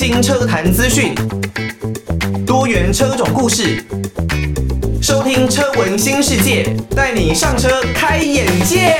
新车坛资讯，多元车种故事，收听车闻新世界，带你上车开眼界。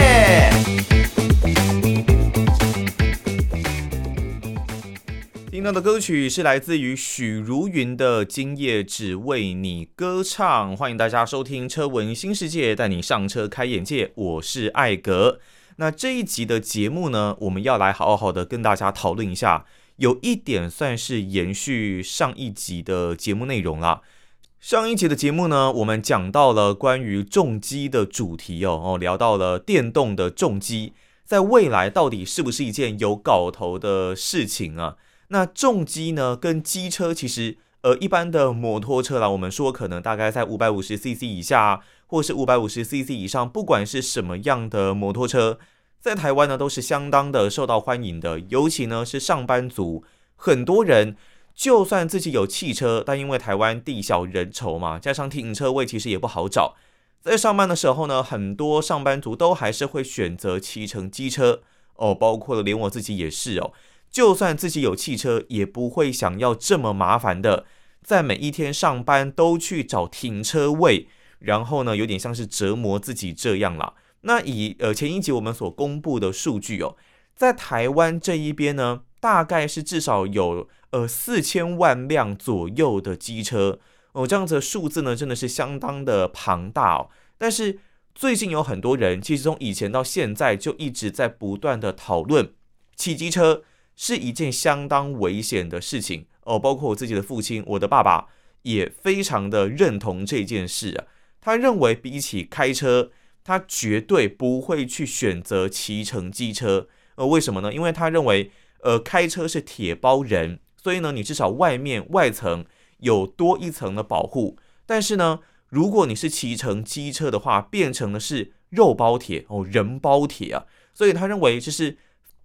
听到的歌曲是来自于许茹芸的《今夜只为你歌唱》，欢迎大家收听车闻新世界，带你上车开眼界。我是艾格。那这一集的节目呢，我们要来好好的跟大家讨论一下。有一点算是延续上一集的节目内容啦。上一集的节目呢，我们讲到了关于重机的主题哦，哦，聊到了电动的重机在未来到底是不是一件有搞头的事情啊？那重机呢，跟机车其实，呃，一般的摩托车啦，我们说可能大概在五百五十 CC 以下，或是五百五十 CC 以上，不管是什么样的摩托车。在台湾呢，都是相当的受到欢迎的，尤其呢是上班族，很多人就算自己有汽车，但因为台湾地小人稠嘛，加上停车位其实也不好找，在上班的时候呢，很多上班族都还是会选择骑乘机车哦，包括了连我自己也是哦，就算自己有汽车，也不会想要这么麻烦的，在每一天上班都去找停车位，然后呢，有点像是折磨自己这样啦。那以呃前一集我们所公布的数据哦，在台湾这一边呢，大概是至少有呃四千万辆左右的机车哦，这样子的数字呢，真的是相当的庞大哦。但是最近有很多人，其实从以前到现在就一直在不断的讨论，骑机车是一件相当危险的事情哦。包括我自己的父亲，我的爸爸也非常的认同这件事啊。他认为比起开车，他绝对不会去选择骑乘机车，呃，为什么呢？因为他认为，呃，开车是铁包人，所以呢，你至少外面外层有多一层的保护。但是呢，如果你是骑乘机车的话，变成的是肉包铁哦，人包铁啊，所以他认为这是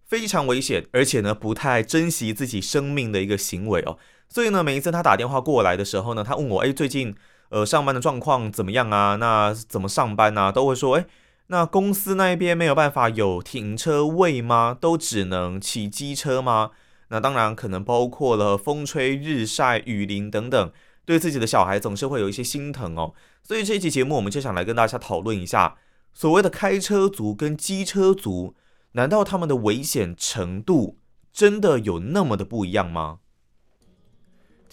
非常危险，而且呢，不太珍惜自己生命的一个行为哦。所以呢，每一次他打电话过来的时候呢，他问我，哎，最近。呃，上班的状况怎么样啊？那怎么上班啊？都会说，诶，那公司那边没有办法有停车位吗？都只能骑机车吗？那当然，可能包括了风吹日晒雨淋等等，对自己的小孩总是会有一些心疼哦。所以这一期节目，我们就想来跟大家讨论一下，所谓的开车族跟机车族，难道他们的危险程度真的有那么的不一样吗？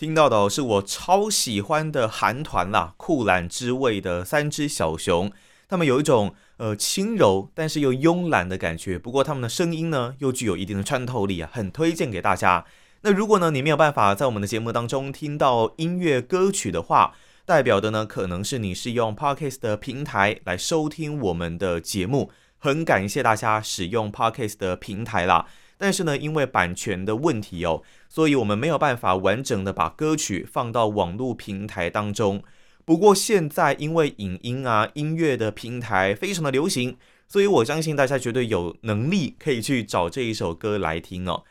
听到的是我超喜欢的韩团啦，酷懒之味的三只小熊，他们有一种呃轻柔但是又慵懒的感觉，不过他们的声音呢又具有一定的穿透力啊，很推荐给大家。那如果呢你没有办法在我们的节目当中听到音乐歌曲的话，代表的呢可能是你是用 Podcast 的平台来收听我们的节目，很感谢大家使用 Podcast 的平台啦。但是呢，因为版权的问题哦，所以我们没有办法完整的把歌曲放到网络平台当中。不过现在因为影音啊、音乐的平台非常的流行，所以我相信大家绝对有能力可以去找这一首歌来听哦。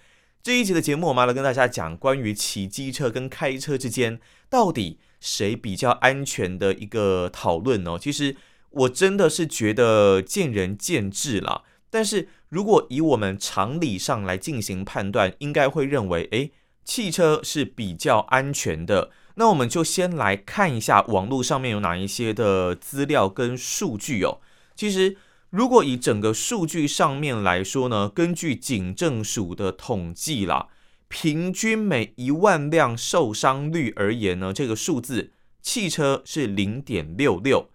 这一集的节目，我们来跟大家讲关于骑机车跟开车之间到底谁比较安全的一个讨论哦。其实我真的是觉得见仁见智了。但是如果以我们常理上来进行判断，应该会认为，诶，汽车是比较安全的。那我们就先来看一下网络上面有哪一些的资料跟数据哦。其实，如果以整个数据上面来说呢，根据警政署的统计啦，平均每一万辆受伤率而言呢，这个数字，汽车是零点六六。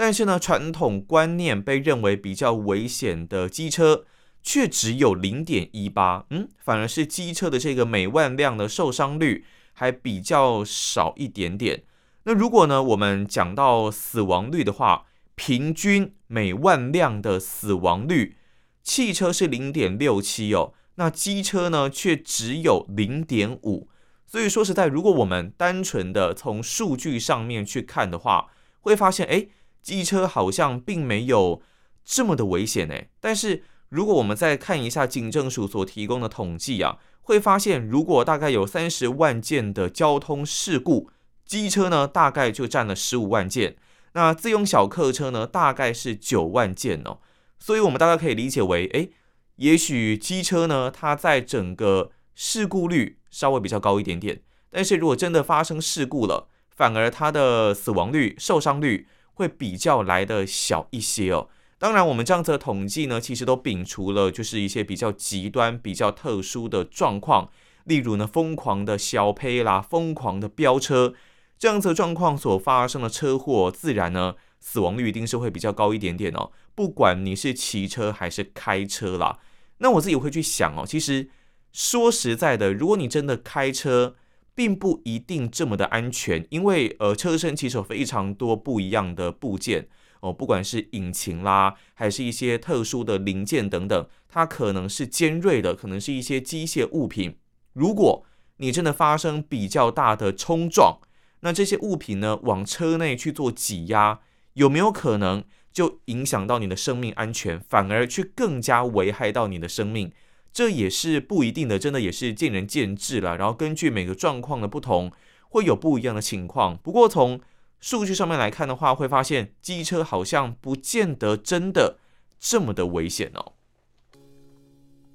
但是呢，传统观念被认为比较危险的机车却只有零点一八，嗯，反而是机车的这个每万辆的受伤率还比较少一点点。那如果呢，我们讲到死亡率的话，平均每万辆的死亡率，汽车是零点六七哦，那机车呢却只有零点五。所以说实在，如果我们单纯的从数据上面去看的话，会发现，哎。机车好像并没有这么的危险诶，但是如果我们再看一下警政署所提供的统计啊，会发现如果大概有三十万件的交通事故，机车呢大概就占了十五万件，那自用小客车呢大概是九万件哦，所以我们大概可以理解为，诶，也许机车呢它在整个事故率稍微比较高一点点。但是如果真的发生事故了，反而它的死亡率、受伤率会比较来的小一些哦。当然，我们这样子的统计呢，其实都摒除了就是一些比较极端、比较特殊的状况，例如呢，疯狂的小呸啦，疯狂的飙车，这样子的状况所发生的车祸，自然呢，死亡率一定是会比较高一点点哦。不管你是骑车还是开车啦，那我自己会去想哦，其实说实在的，如果你真的开车，并不一定这么的安全，因为呃，车身其实有非常多不一样的部件。哦，不管是引擎啦，还是一些特殊的零件等等，它可能是尖锐的，可能是一些机械物品。如果你真的发生比较大的冲撞，那这些物品呢，往车内去做挤压，有没有可能就影响到你的生命安全，反而去更加危害到你的生命？这也是不一定的，真的也是见仁见智了。然后根据每个状况的不同，会有不一样的情况。不过从数据上面来看的话，会发现机车好像不见得真的这么的危险哦。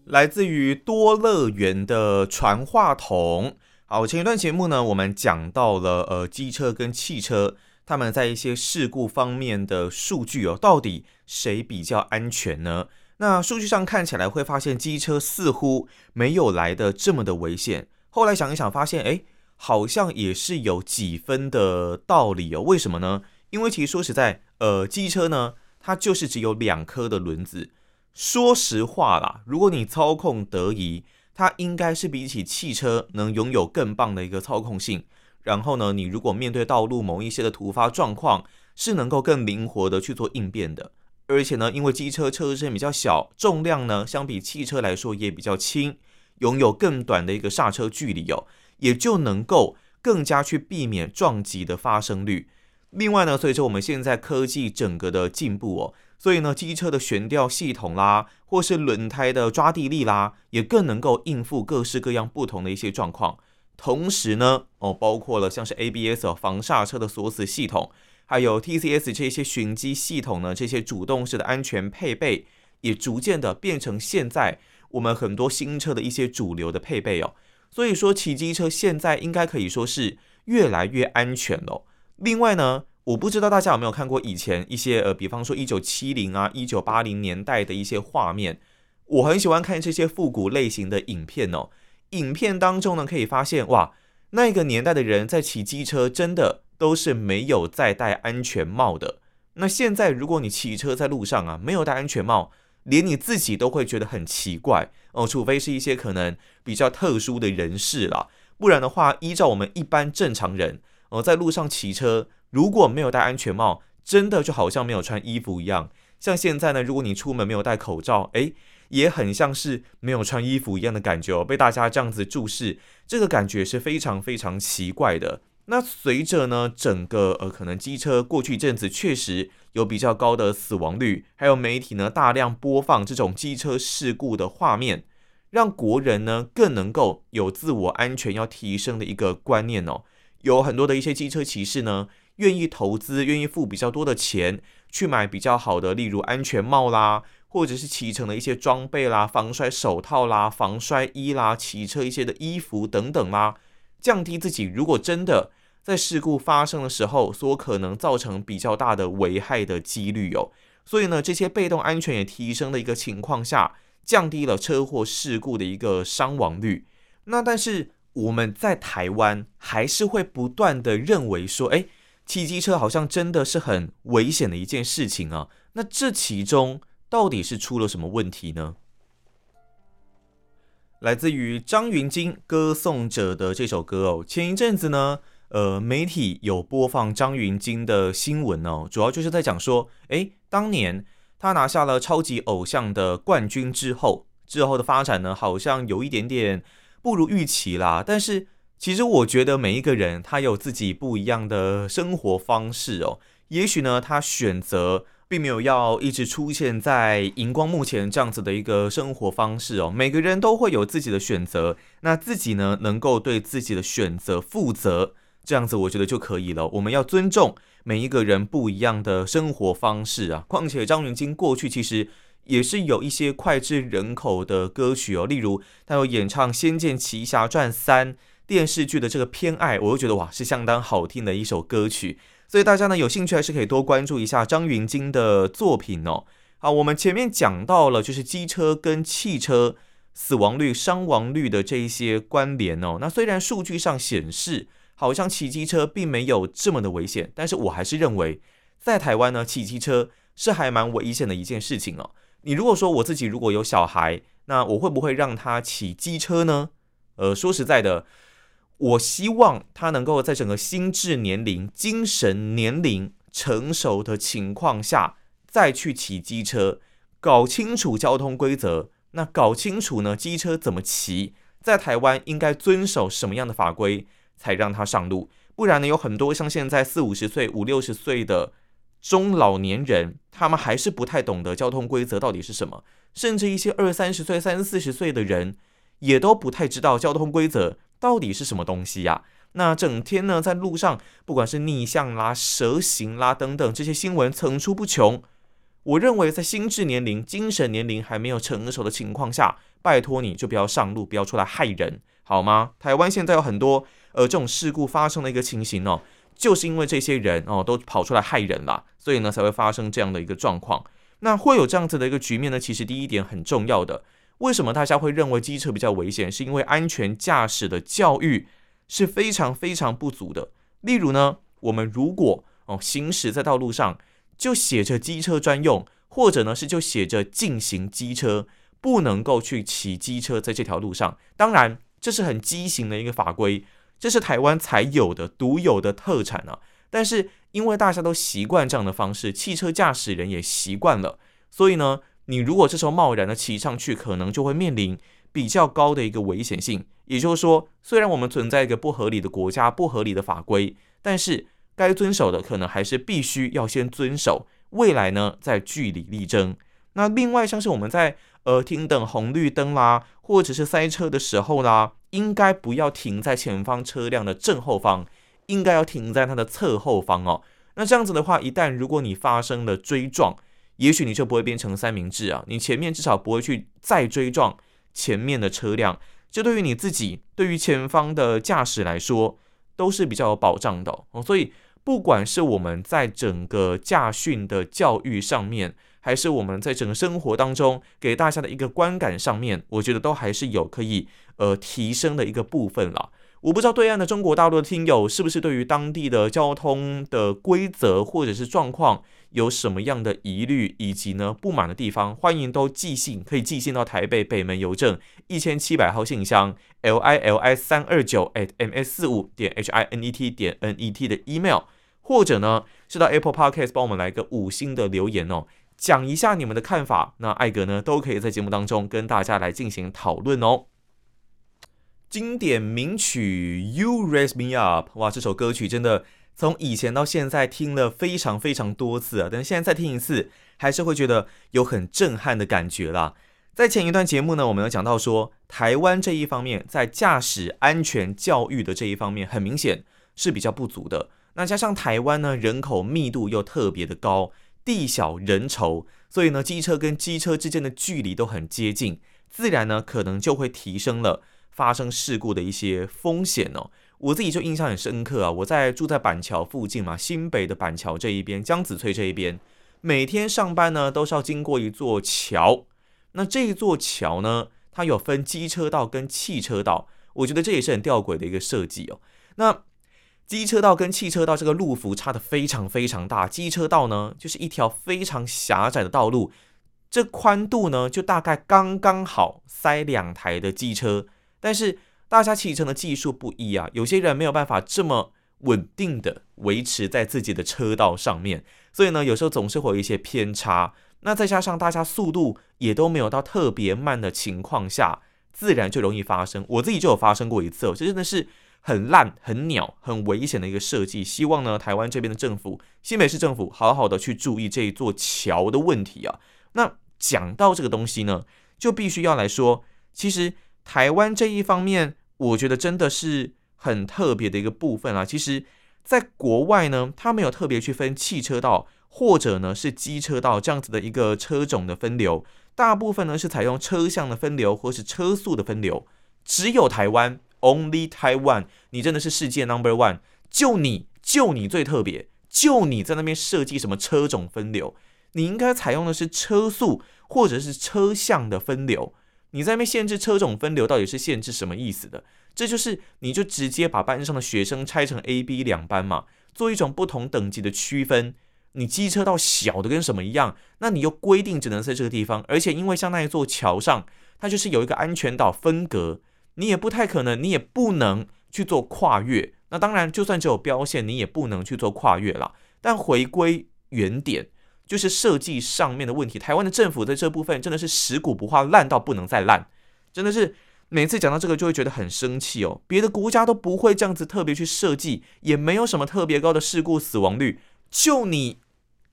来自于多乐园的传话筒。好，前一段节目呢，我们讲到了呃，机车跟汽车他们在一些事故方面的数据哦，到底谁比较安全呢？那数据上看起来会发现机车似乎没有来的这么的危险。后来想一想，发现哎。好像也是有几分的道理哦。为什么呢？因为其实说实在，呃，机车呢，它就是只有两颗的轮子。说实话啦，如果你操控得宜，它应该是比起汽车能拥有更棒的一个操控性。然后呢，你如果面对道路某一些的突发状况，是能够更灵活的去做应变的。而且呢，因为机车车身比较小，重量呢相比汽车来说也比较轻，拥有更短的一个刹车距离哦。也就能够更加去避免撞击的发生率。另外呢，随着我们现在科技整个的进步哦，所以呢，机车的悬吊系统啦，或是轮胎的抓地力啦，也更能够应付各式各样不同的一些状况。同时呢，哦，包括了像是 ABS，防刹车的锁死系统，还有 TCS 这些循迹系统呢，这些主动式的安全配备，也逐渐的变成现在我们很多新车的一些主流的配备哦。所以说，骑机车现在应该可以说是越来越安全了。另外呢，我不知道大家有没有看过以前一些呃，比方说一九七零啊、一九八零年代的一些画面。我很喜欢看这些复古类型的影片哦。影片当中呢，可以发现哇，那个年代的人在骑机车真的都是没有在戴安全帽的。那现在如果你骑车在路上啊，没有戴安全帽，连你自己都会觉得很奇怪哦，除非是一些可能比较特殊的人士啦，不然的话，依照我们一般正常人哦，在路上骑车如果没有戴安全帽，真的就好像没有穿衣服一样。像现在呢，如果你出门没有戴口罩，诶，也很像是没有穿衣服一样的感觉哦，被大家这样子注视，这个感觉是非常非常奇怪的。那随着呢，整个呃，可能机车过去一阵子确实有比较高的死亡率，还有媒体呢大量播放这种机车事故的画面，让国人呢更能够有自我安全要提升的一个观念哦。有很多的一些机车骑士呢，愿意投资，愿意付比较多的钱去买比较好的，例如安全帽啦，或者是骑乘的一些装备啦，防摔手套啦，防摔衣啦，骑车一些的衣服等等啦。降低自己如果真的在事故发生的时候所可能造成比较大的危害的几率哦，所以呢，这些被动安全也提升的一个情况下，降低了车祸事故的一个伤亡率。那但是我们在台湾还是会不断的认为说，诶，骑机车好像真的是很危险的一件事情啊。那这其中到底是出了什么问题呢？来自于张芸京《歌颂者》的这首歌哦，前一阵子呢，呃，媒体有播放张芸京的新闻哦，主要就是在讲说，诶，当年他拿下了超级偶像的冠军之后，之后的发展呢，好像有一点点不如预期啦。但是其实我觉得每一个人他有自己不一样的生活方式哦，也许呢，他选择。并没有要一直出现在荧光幕前这样子的一个生活方式哦，每个人都会有自己的选择，那自己呢，能够对自己的选择负责，这样子我觉得就可以了。我们要尊重每一个人不一样的生活方式啊。况且张芸京过去其实也是有一些脍炙人口的歌曲哦，例如他有演唱《仙剑奇侠传三》电视剧的这个《偏爱》，我就觉得哇，是相当好听的一首歌曲。所以大家呢有兴趣还是可以多关注一下张芸京的作品哦。好，我们前面讲到了就是机车跟汽车死亡率、伤亡率的这一些关联哦。那虽然数据上显示好像骑机车并没有这么的危险，但是我还是认为在台湾呢骑机车是还蛮危险的一件事情哦。你如果说我自己如果有小孩，那我会不会让他骑机车呢？呃，说实在的。我希望他能够在整个心智年龄、精神年龄成熟的情况下，再去骑机车，搞清楚交通规则。那搞清楚呢，机车怎么骑，在台湾应该遵守什么样的法规，才让他上路。不然呢，有很多像现在四五十岁、五六十岁的中老年人，他们还是不太懂得交通规则到底是什么，甚至一些二三十岁、三四十岁的人，也都不太知道交通规则。到底是什么东西呀？那整天呢，在路上，不管是逆向啦、蛇行啦等等，这些新闻层出不穷。我认为，在心智年龄、精神年龄还没有成熟的情况下，拜托你就不要上路，不要出来害人，好吗？台湾现在有很多呃这种事故发生的一个情形哦，就是因为这些人哦都跑出来害人啦，所以呢才会发生这样的一个状况。那会有这样子的一个局面呢，其实第一点很重要的。为什么大家会认为机车比较危险？是因为安全驾驶的教育是非常非常不足的。例如呢，我们如果哦行驶在道路上，就写着机车专用，或者呢是就写着禁行机车，不能够去骑机车在这条路上。当然，这是很畸形的一个法规，这是台湾才有的独有的特产啊。但是因为大家都习惯这样的方式，汽车驾驶人也习惯了，所以呢。你如果这时候贸然的骑上去，可能就会面临比较高的一个危险性。也就是说，虽然我们存在一个不合理的国家、不合理的法规，但是该遵守的可能还是必须要先遵守。未来呢，再据理力争。那另外像是我们在呃停等红绿灯啦，或者是塞车的时候啦，应该不要停在前方车辆的正后方，应该要停在它的侧后方哦。那这样子的话，一旦如果你发生了追撞，也许你就不会变成三明治啊，你前面至少不会去再追撞前面的车辆，这对于你自己，对于前方的驾驶来说，都是比较有保障的哦。所以，不管是我们在整个驾训的教育上面，还是我们在整个生活当中给大家的一个观感上面，我觉得都还是有可以呃提升的一个部分了。我不知道对岸的中国大陆的听友是不是对于当地的交通的规则或者是状况有什么样的疑虑，以及呢不满的地方，欢迎都寄信，可以寄信到台北北门邮政一千七百号信箱 l i l i 三二九 at m s 四五点 h i n e t 点 n e t 的 email，或者呢是到 Apple Podcast 帮我们来个五星的留言哦，讲一下你们的看法，那艾格呢都可以在节目当中跟大家来进行讨论哦。经典名曲《You Raise Me Up》哇，这首歌曲真的从以前到现在听了非常非常多次啊，但现在再听一次，还是会觉得有很震撼的感觉啦。在前一段节目呢，我们有讲到说，台湾这一方面在驾驶安全教育的这一方面，很明显是比较不足的。那加上台湾呢，人口密度又特别的高，地小人稠，所以呢，机车跟机车之间的距离都很接近，自然呢，可能就会提升了。发生事故的一些风险哦，我自己就印象很深刻啊。我在住在板桥附近嘛，新北的板桥这一边，江子翠这一边，每天上班呢都是要经过一座桥。那这一座桥呢，它有分机车道跟汽车道，我觉得这也是很吊诡的一个设计哦。那机车道跟汽车道这个路幅差得非常非常大，机车道呢就是一条非常狭窄的道路，这宽度呢就大概刚刚好塞两台的机车。但是大家骑乘的技术不一啊，有些人没有办法这么稳定的维持在自己的车道上面，所以呢，有时候总是会有一些偏差。那再加上大家速度也都没有到特别慢的情况下，自然就容易发生。我自己就有发生过一次哦，这真的是很烂、很鸟、很危险的一个设计。希望呢，台湾这边的政府，新北市政府，好好的去注意这一座桥的问题啊。那讲到这个东西呢，就必须要来说，其实。台湾这一方面，我觉得真的是很特别的一个部分啊。其实，在国外呢，他没有特别去分汽车道或者呢是机车道这样子的一个车种的分流，大部分呢是采用车向的分流或是车速的分流。只有台湾，Only Taiwan，你真的是世界 Number One，就你就你最特别，就你在那边设计什么车种分流，你应该采用的是车速或者是车向的分流。你在那边限制车种分流，到底是限制什么意思的？这就是你就直接把班上的学生拆成 A、B 两班嘛，做一种不同等级的区分。你机车道小的跟什么一样？那你又规定只能在这个地方，而且因为像那一座桥上，它就是有一个安全岛分隔，你也不太可能，你也不能去做跨越。那当然，就算只有标线，你也不能去做跨越了。但回归原点，就是设计上面的问题。台湾的政府在这部分真的是食古不化，烂到不能再烂，真的是每次讲到这个就会觉得很生气哦。别的国家都不会这样子特别去设计，也没有什么特别高的事故死亡率，就你。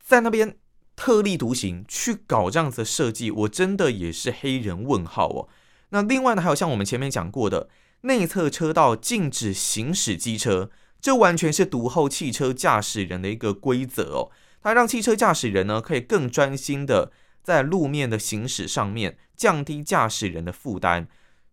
在那边特立独行去搞这样子的设计，我真的也是黑人问号哦。那另外呢，还有像我们前面讲过的内侧车道禁止行驶机车，这完全是独后汽车驾驶人的一个规则哦。它让汽车驾驶人呢可以更专心的在路面的行驶上面，降低驾驶人的负担。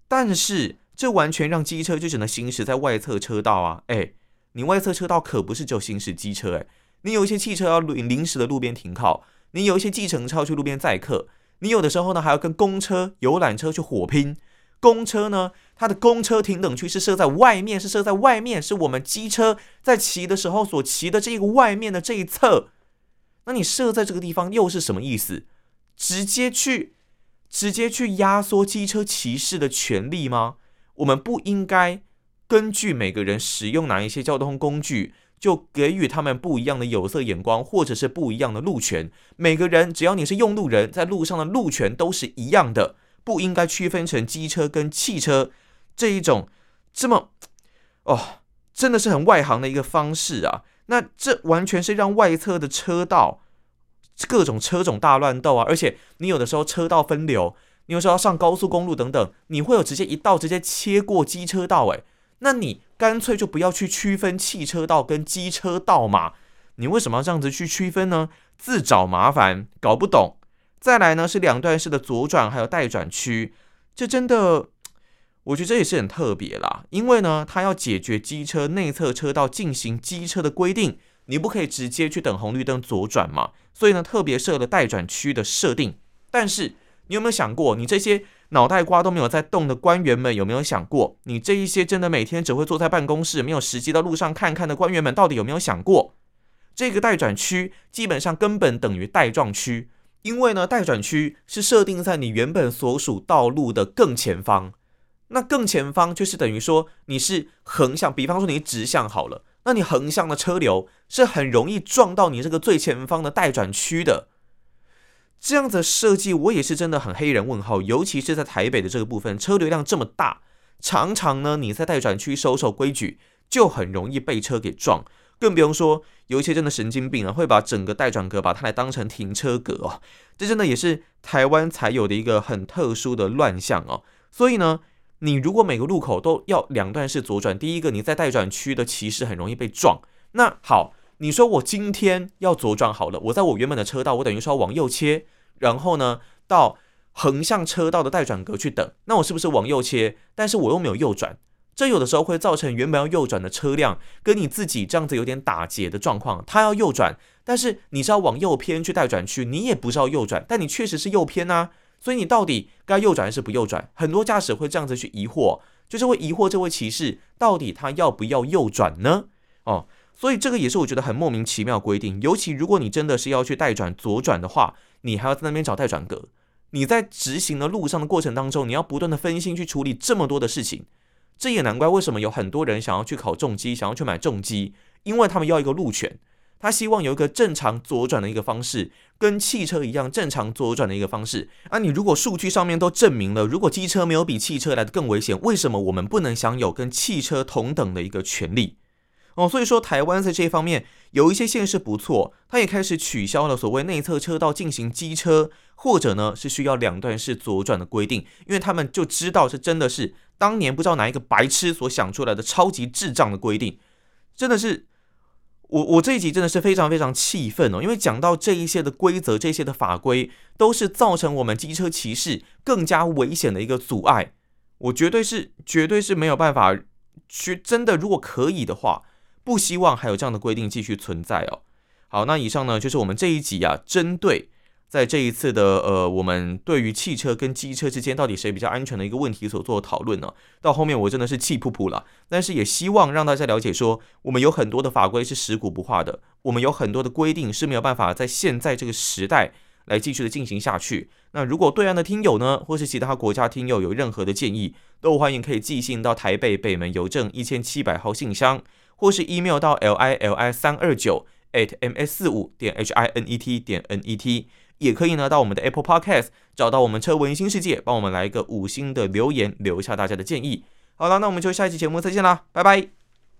但是这完全让机车就只能行驶在外侧车道啊！哎，你外侧车道可不是只有行驶机车哎。你有一些汽车要临时的路边停靠，你有一些计程车要去路边载客，你有的时候呢还要跟公车、游览车去火拼。公车呢，它的公车停等区是设在外面，是设在外面，是我们机车在骑的时候所骑的这个外面的这一侧。那你设在这个地方又是什么意思？直接去直接去压缩机车骑士的权利吗？我们不应该根据每个人使用哪一些交通工具，就给予他们不一样的有色眼光，或者是不一样的路权。每个人只要你是用路人，在路上的路权都是一样的，不应该区分成机车跟汽车这一种这么哦，真的是很外行的一个方式啊。那这完全是让外侧的车道各种车种大乱斗啊！而且你有的时候车道分流，你有时候要上高速公路等等，你会有直接一道直接切过机车道，诶。那你干脆就不要去区分汽车道跟机车道嘛？你为什么要这样子去区分呢？自找麻烦，搞不懂。再来呢是两段式的左转还有待转区，这真的，我觉得这也是很特别啦。因为呢，它要解决机车内侧车道进行机车的规定，你不可以直接去等红绿灯左转嘛。所以呢，特别设了待转区的设定。但是你有没有想过，你这些？脑袋瓜都没有在动的官员们有没有想过？你这一些真的每天只会坐在办公室，没有实际到路上看看的官员们，到底有没有想过？这个待转区基本上根本等于待撞区，因为呢，待转区是设定在你原本所属道路的更前方。那更前方就是等于说你是横向，比方说你直向好了，那你横向的车流是很容易撞到你这个最前方的待转区的。这样子的设计，我也是真的很黑人问号，尤其是在台北的这个部分，车流量这么大，常常呢你在待转区守守规矩，就很容易被车给撞，更不用说有一些真的神经病啊，会把整个待转格把它来当成停车格哦，这真的也是台湾才有的一个很特殊的乱象哦。所以呢，你如果每个路口都要两段式左转，第一个你在待转区的骑士很容易被撞，那好。你说我今天要左转好了，我在我原本的车道，我等于说要往右切，然后呢到横向车道的待转格去等，那我是不是往右切？但是我又没有右转，这有的时候会造成原本要右转的车辆跟你自己这样子有点打结的状况。他要右转，但是你是要往右偏去待转区，你也不知道右转，但你确实是右偏啊，所以你到底该右转还是不右转？很多驾驶会这样子去疑惑，就是会疑惑这位骑士到底他要不要右转呢？哦。所以这个也是我觉得很莫名其妙规定，尤其如果你真的是要去待转左转的话，你还要在那边找待转格。你在直行的路上的过程当中，你要不断的分心去处理这么多的事情，这也难怪为什么有很多人想要去考重机，想要去买重机，因为他们要一个路权，他希望有一个正常左转的一个方式，跟汽车一样正常左转的一个方式。啊，你如果数据上面都证明了，如果机车没有比汽车来的更危险，为什么我们不能享有跟汽车同等的一个权利？哦，所以说台湾在这一方面有一些县市不错，它也开始取消了所谓内侧车道进行机车，或者呢是需要两段式左转的规定，因为他们就知道这真的是当年不知道哪一个白痴所想出来的超级智障的规定，真的是我我这一集真的是非常非常气愤哦，因为讲到这一些的规则，这些的法规都是造成我们机车骑士更加危险的一个阻碍。我绝对是绝对是没有办法去真的，如果可以的话，不希望还有这样的规定继续存在哦。好，那以上呢就是我们这一集啊，针对。在这一次的呃，我们对于汽车跟机车之间到底谁比较安全的一个问题所做的讨论呢，到后面我真的是气噗噗了。但是也希望让大家了解说，我们有很多的法规是食古不化的，我们有很多的规定是没有办法在现在这个时代来继续的进行下去。那如果对岸的听友呢，或是其他国家听友有任何的建议，都欢迎可以寄信到台北北门邮政一千七百号信箱，或是 email 到 l i l i 三二九 at m s 四五点 h i n e t 点 n e t。也可以呢，到我们的 Apple Podcast 找到我们车文新世界，帮我们来一个五星的留言，留下大家的建议。好了，那我们就下一期节目再见啦，拜拜。